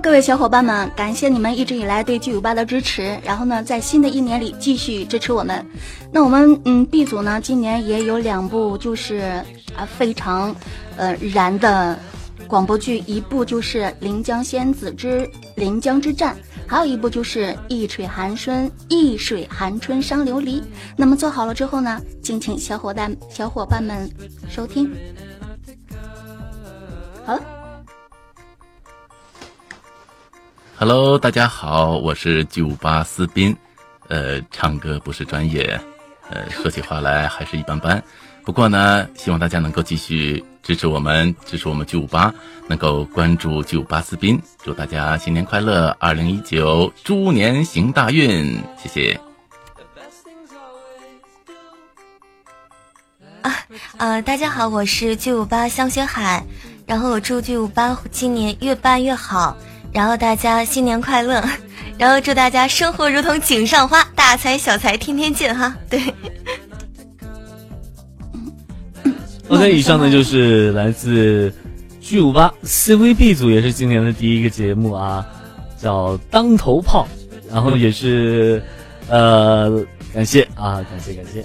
各位小伙伴们，感谢你们一直以来对 G 五八的支持。然后呢，在新的一年里继续支持我们。那我们嗯 B 组呢，今年也有两部就是啊非常呃燃的广播剧，一部就是《临江仙子之临江之战》，还有一部就是《一水寒春一水寒春伤琉璃》。那么做好了之后呢，敬请小伙伴小伙伴们收听。好了。Hello，大家好，我是九八思斌，呃，唱歌不是专业，呃，说起话来还是一般般。不过呢，希望大家能够继续支持我们，支持我们九八，能够关注九八思斌。祝大家新年快乐，二零一九猪年行大运，谢谢。啊呃，大家好，我是九五八香雪海，然后我祝九五八今年越办越好。然后大家新年快乐，然后祝大家生活如同井上花，大财小财天天见哈。对。OK，以上呢就是来自巨五八 CVB 组，也是今年的第一个节目啊，叫当头炮，然后也是呃感谢啊，感谢感谢。